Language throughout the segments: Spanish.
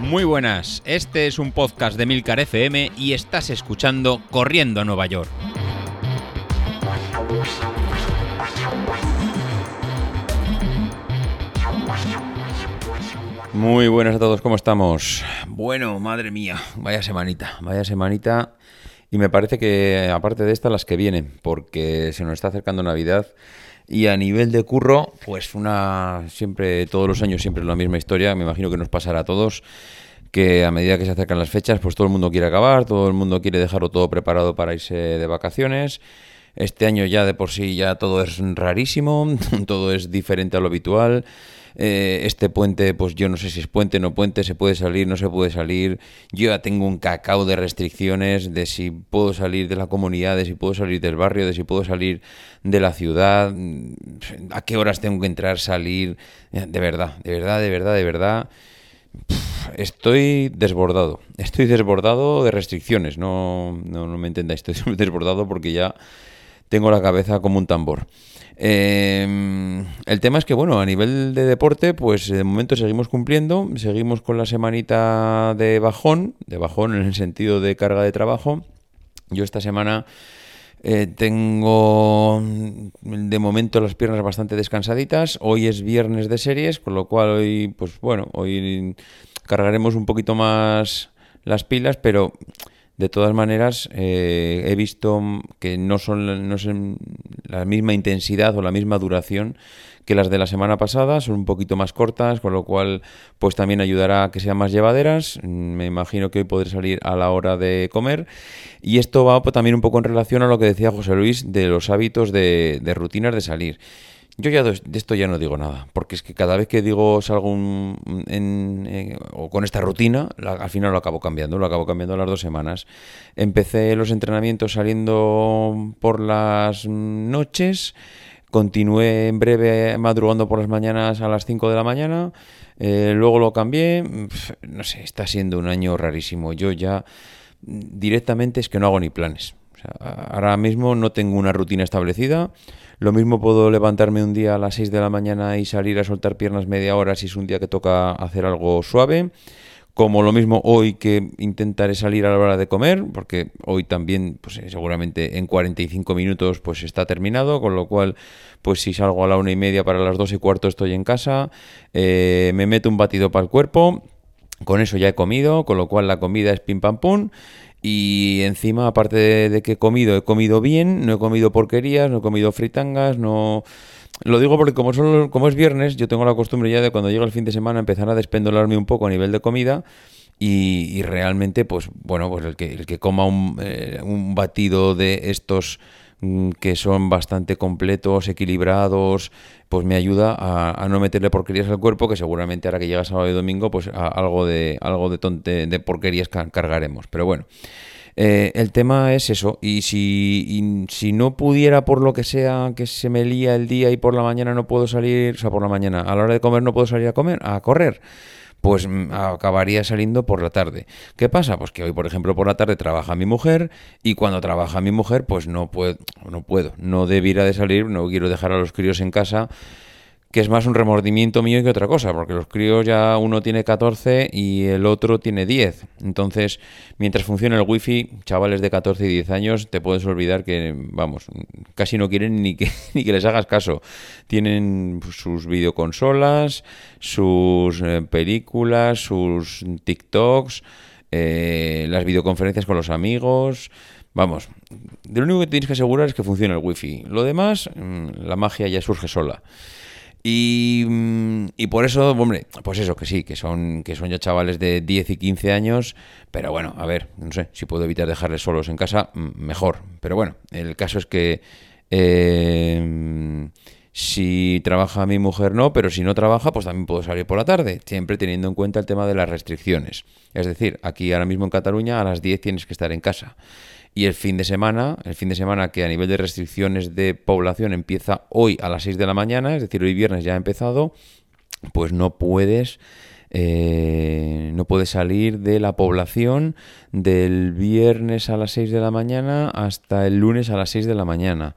Muy buenas, este es un podcast de Milcar FM y estás escuchando Corriendo a Nueva York. Muy buenas a todos, ¿cómo estamos? Bueno, madre mía, vaya semanita, vaya semanita. Y me parece que aparte de esta, las que vienen, porque se nos está acercando Navidad y a nivel de curro, pues una siempre, todos los años siempre es la misma historia, me imagino que nos pasará a todos, que a medida que se acercan las fechas, pues todo el mundo quiere acabar, todo el mundo quiere dejarlo todo preparado para irse de vacaciones. Este año ya de por sí ya todo es rarísimo, todo es diferente a lo habitual. Eh, este puente, pues yo no sé si es puente, no puente, se puede salir, no se puede salir. Yo ya tengo un cacao de restricciones de si puedo salir de la comunidad, de si puedo salir del barrio, de si puedo salir de la ciudad, a qué horas tengo que entrar, salir. Eh, de verdad, de verdad, de verdad, de verdad. Estoy desbordado, estoy desbordado de restricciones, no, no, no me entendáis, estoy desbordado porque ya tengo la cabeza como un tambor. Eh, el tema es que, bueno, a nivel de deporte, pues de momento seguimos cumpliendo, seguimos con la semanita de bajón, de bajón en el sentido de carga de trabajo. Yo esta semana eh, tengo de momento las piernas bastante descansaditas. Hoy es viernes de series, con lo cual hoy, pues bueno, hoy cargaremos un poquito más las pilas, pero de todas maneras, eh, he visto que no son, no son la misma intensidad o la misma duración que las de la semana pasada, son un poquito más cortas, con lo cual pues también ayudará a que sean más llevaderas. Me imagino que hoy podré salir a la hora de comer. Y esto va pues, también un poco en relación a lo que decía José Luis de los hábitos de, de rutinas de salir. Yo ya de esto ya no digo nada, porque es que cada vez que digo salgo en, o con esta rutina, al final lo acabo cambiando, lo acabo cambiando las dos semanas. Empecé los entrenamientos saliendo por las noches, continué en breve madrugando por las mañanas a las 5 de la mañana, eh, luego lo cambié, no sé, está siendo un año rarísimo. Yo ya directamente es que no hago ni planes. Ahora mismo no tengo una rutina establecida. Lo mismo puedo levantarme un día a las 6 de la mañana y salir a soltar piernas media hora si es un día que toca hacer algo suave. Como lo mismo hoy que intentaré salir a la hora de comer, porque hoy también, pues eh, seguramente en 45 minutos pues está terminado, con lo cual, pues si salgo a la una y media para las dos y cuarto estoy en casa, eh, me meto un batido para el cuerpo, con eso ya he comido, con lo cual la comida es pim pam pum y encima, aparte de, que he comido, he comido bien, no he comido porquerías, no he comido fritangas, no... Lo digo porque como, como es viernes, yo tengo la costumbre ya de cuando llega el fin de semana empezar a despendolarme un poco a nivel de comida y, realmente, pues bueno, pues el que, el que coma un, eh, un batido de estos que son bastante completos, equilibrados, pues me ayuda a, no meterle porquerías al cuerpo, que seguramente ahora que llega sábado y domingo, pues algo de algo de, tonte, de porquerías cargaremos. Pero bueno, eh, el tema es eso. Y si, si no pudiera, por lo que sea, que se me lía el día y por la mañana no puedo salir, o sea, por la mañana, a la hora de comer no puedo salir a comer, a correr pues mm, acabaría saliendo por la tarde. ¿Qué pasa? Pues que hoy, por ejemplo, por la tarde trabaja mi mujer y cuando trabaja mi mujer, pues no puedo, no puedo, no debiera de salir, no quiero dejar a los críos en casa que es más un remordimiento mío que otra cosa, porque los críos ya uno tiene 14 y el otro tiene 10. Entonces, mientras funcione el wifi, chavales de 14 y 10 años, te puedes olvidar que, vamos, casi no quieren ni que, ni que les hagas caso. Tienen sus videoconsolas, sus eh, películas, sus TikToks, eh, las videoconferencias con los amigos. Vamos, de lo único que tienes que asegurar es que funcione el wifi. Lo demás, mm, la magia ya surge sola. Mm, y, por eso, hombre, pues eso, que sí, que son, que son ya chavales de 10 y 15 años, pero bueno, a ver, no sé, si puedo evitar dejarles solos en casa, mm, mejor. Pero bueno, el caso es que eh, si trabaja mi mujer no, pero si no trabaja, pues también puedo salir por la tarde, siempre teniendo en cuenta el tema de las restricciones. Es decir, aquí ahora mismo en Cataluña a las 10 tienes que estar en casa. Y el fin de semana, el fin de semana que a nivel de restricciones de población empieza hoy a las 6 de la mañana, es decir, hoy viernes ya ha empezado, pues no puedes eh, no puedes salir de la población del viernes a las 6 de la mañana hasta el lunes a las 6 de la mañana.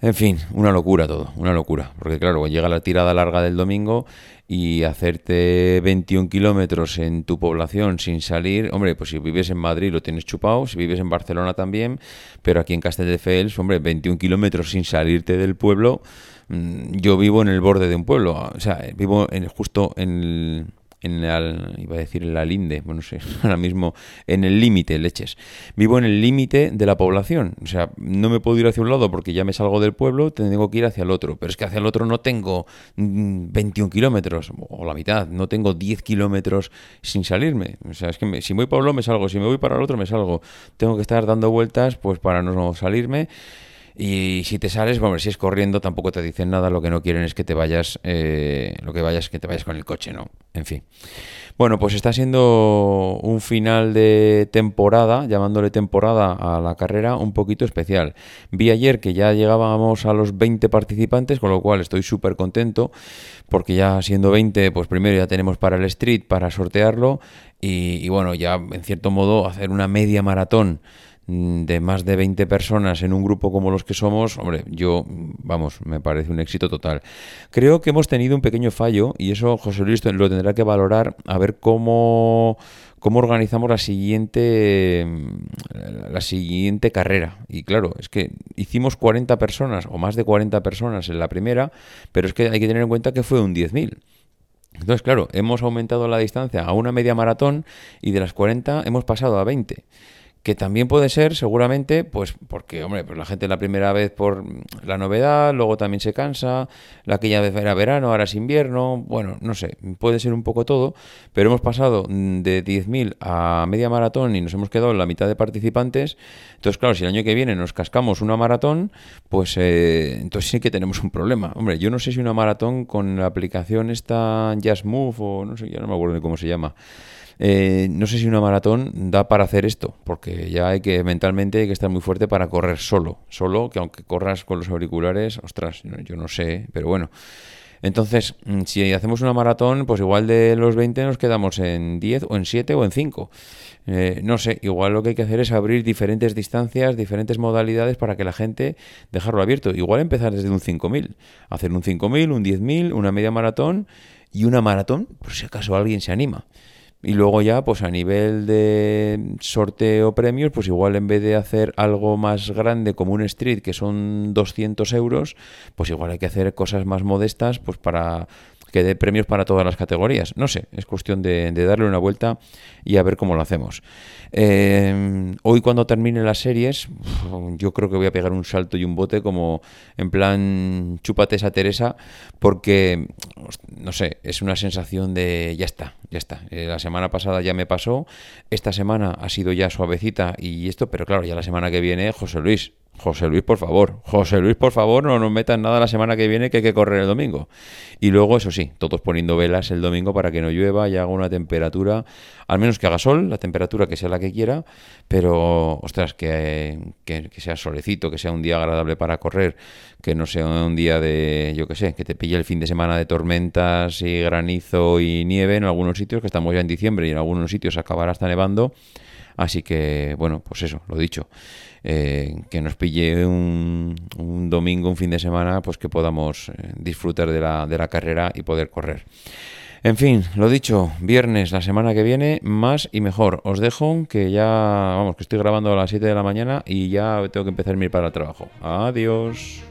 En fin, una locura todo, una locura. Porque claro, llega la tirada larga del domingo y hacerte 21 kilómetros en tu población sin salir, hombre, pues si vives en Madrid lo tienes chupado, si vives en Barcelona también, pero aquí en Castelldefels, hombre, 21 kilómetros sin salirte del pueblo, mm, yo vivo en el borde de un pueblo, o sea, vivo en, justo en el en la, iba a decir en la linde, bueno, sé, ahora mismo en el límite, leches. Vivo en el límite de la población, o sea, no me puedo ir hacia un lado porque ya me salgo del pueblo, tengo que ir hacia el otro, pero es que hacia el otro no tengo 21 mm, kilómetros, o la mitad, no tengo 10 kilómetros sin salirme, o sea, es que si voy para uno me salgo, si me voy para el otro me salgo, tengo que estar dando vueltas pues para no salirme y si te sales, bueno, si es corriendo, tampoco te dicen nada. Lo que no quieren es que te vayas, eh, lo que vayas, que te vayas con el coche, ¿no? En fin. Bueno, pues está siendo un final de temporada, llamándole temporada a la carrera, un poquito especial. Vi ayer que ya llegábamos a los 20 participantes, con lo cual estoy súper contento, porque ya siendo 20, pues primero ya tenemos para el street, para sortearlo, y, bueno, ya en cierto modo hacer una media maratón de más de 20 personas en un grupo como los que somos, hombre, yo, vamos, me parece un éxito total. Creo que hemos tenido un pequeño fallo y eso José Luis lo tendrá que valorar a ver cómo, cómo organizamos la siguiente, mm, la siguiente carrera. Y claro, es que hicimos 40 personas o más de 40 personas en la primera, pero es que hay que tener en cuenta que fue un 10.000. Entonces, claro, hemos aumentado la distancia a una media maratón y de las 40 hemos pasado a 20 que también puede ser seguramente pues porque hombre pues la gente la primera vez por la novedad luego también se cansa la aquella vez era verano ahora es invierno bueno no sé puede ser un poco todo pero hemos pasado de 10.000 a media maratón y nos hemos quedado en la mitad de participantes entonces claro si el año que viene nos cascamos una maratón pues eh, entonces sí que tenemos un problema. Hombre yo no sé si una maratón con la aplicación esta Just Move o no sé ya no me acuerdo ni cómo se llama eh, no sé si una maratón da para hacer esto, porque ya hay que mentalmente hay que estar muy fuerte para correr solo. Solo que aunque corras con los auriculares, ostras, yo no sé, pero bueno. Entonces, mm, si hacemos una maratón, pues igual de los 20 nos quedamos en 10 o en 7 o en 5. Eh, no sé, igual lo que hay que hacer es abrir diferentes distancias, diferentes modalidades para que la gente dejarlo abierto. Igual empezar desde un 5.000, hacer un 5.000, un 10.000, una media maratón y una maratón, por si acaso alguien se anima. Y luego ya, pues a nivel de sorteo premios, pues igual en vez de hacer algo más grande como un street, que son 200 euros, pues igual hay que hacer cosas más modestas, pues para que dé premios para todas las categorías. No sé, es cuestión de, darle una vuelta y a ver cómo lo hacemos. Eh, hoy cuando termine las series, yo creo que voy a pegar un salto y un bote como en plan chúpate esa Teresa, porque, no sé, es una sensación de ya está, ya está. Eh, la semana pasada ya me pasó, esta semana ha sido ya suavecita y esto, pero claro, ya la semana que viene, José Luis, José Luis, por favor. José Luis, por favor, no nos metan nada la semana que viene que hay que correr el domingo. Y luego, eso sí, todos poniendo velas el domingo para que no llueva y haga una temperatura, al menos que haga sol, la temperatura que sea la que quiera, pero, ostras, que, que, sea solecito, que sea un día agradable para correr, que no sea un día de, yo qué sé, que te pille el fin de semana de tormentas y granizo y nieve en algunos sitios, que estamos ya en diciembre y en algunos sitios acabará hasta nevando. Así que, bueno, pues eso, lo dicho. Eh, que nos pille un, domingo, un fin de semana, pues que podamos eh, disfrutar de la, de la carrera y poder correr. En fin, lo dicho, viernes la semana que viene, más y mejor. Os dejo que ya, vamos, que estoy grabando a las 7 de la mañana y ya tengo que empezar a ir para el trabajo. Adiós.